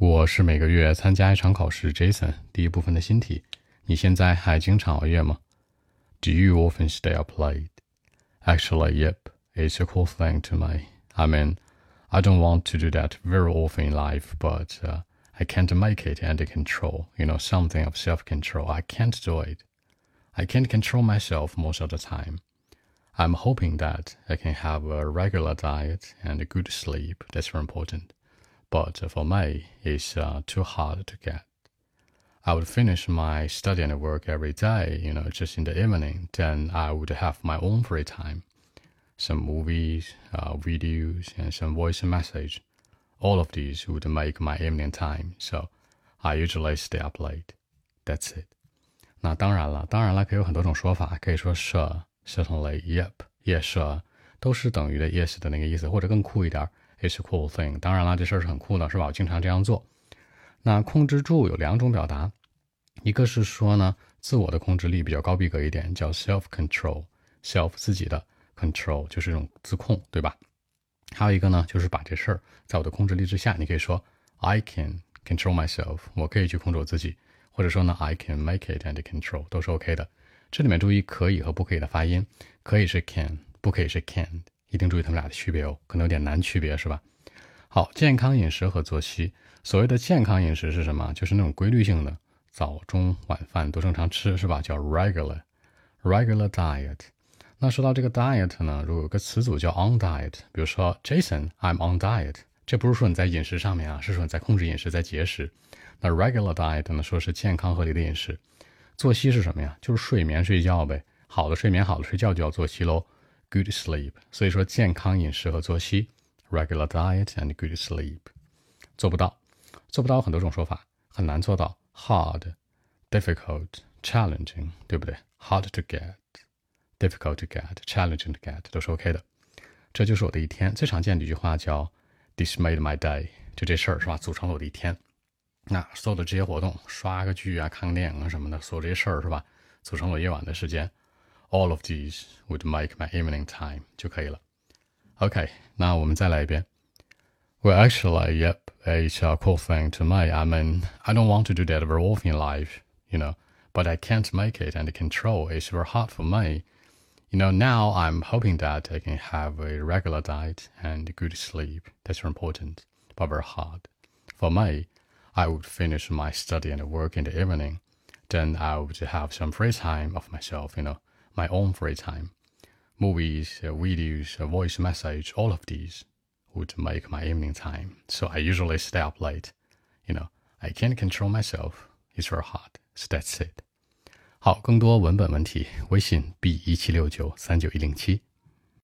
我是每个月参加一场考试，Jason。第一部分的新题，你现在还经常熬夜吗？Do you often stay up late? Actually, yep. It's a cool thing to me. I mean, I don't want to do that very often in life, but uh, I can't make it under control. You know, something of self-control. I can't do it. I can't control myself most of the time. I'm hoping that I can have a regular diet and a good sleep. That's very important but for me, it's uh, too hard to get. I would finish my study and work every day, you know, just in the evening. Then I would have my own free time, some movies, uh, videos, and some voice message. All of these would make my evening time, so I usually stay up late. That's it. 那当然了，当然了，可以有很多种说法，可以说 sure, certainly, yep, yes, sure，都是等于的 yes 的那个意思，或者更酷一点 It's a cool thing。当然了，这事儿是很酷的，是吧？我经常这样做。那控制住有两种表达，一个是说呢，自我的控制力比较高逼格一点，叫 self control，self 自己的 control 就是这种自控，对吧？还有一个呢，就是把这事儿在我的控制力之下。你可以说 I can control myself，我可以去控制我自己，或者说呢 I can make it and control 都是 OK 的。这里面注意可以和不可以的发音，可以是 can，不可以是 can't。一定注意它们俩的区别哦，可能有点难区别，是吧？好，健康饮食和作息。所谓的健康饮食是什么？就是那种规律性的，早中晚饭都正常吃，是吧？叫 regular regular diet。那说到这个 diet 呢，如果有个词组叫 on diet，比如说 Jason，I'm on diet，这不是说你在饮食上面啊，是说你在控制饮食，在节食。那 regular diet 呢，说是健康合理的饮食。作息是什么呀？就是睡眠睡觉呗。好的睡眠，好的睡觉就要作息喽。Good sleep，所以说健康饮食和作息，regular diet and good sleep，做不到，做不到很多种说法，很难做到，hard、difficult、challenging，对不对？hard to get、difficult to get、challenging to get 都是 OK 的。这就是我的一天，最常见的一句话叫 "This made my day"，就这事儿是吧？组成了我的一天。那所有的这些活动，刷个剧啊、看个电影啊什么的，所有这些事儿是吧？组成了夜晚的时间。all of these would make my evening time 就可以了。OK，那我们再来一遍。Well, actually, yep, it's a cool thing to me. I mean, I don't want to do that very often in life, you know, but I can't make it and control it's very hard for me. You know, now I'm hoping that I can have a regular diet and good sleep. That's very important, but very hard. For me, I would finish my study and work in the evening. Then I would have some free time of myself, you know, my own free time. Movies, uh, videos, uh, voice message, all of these would make my evening time. So I usually stay up late. You know, I can't control myself. It's very hard. So that's it. 好，更多文本问题，微信 b 一七六九三九一零七。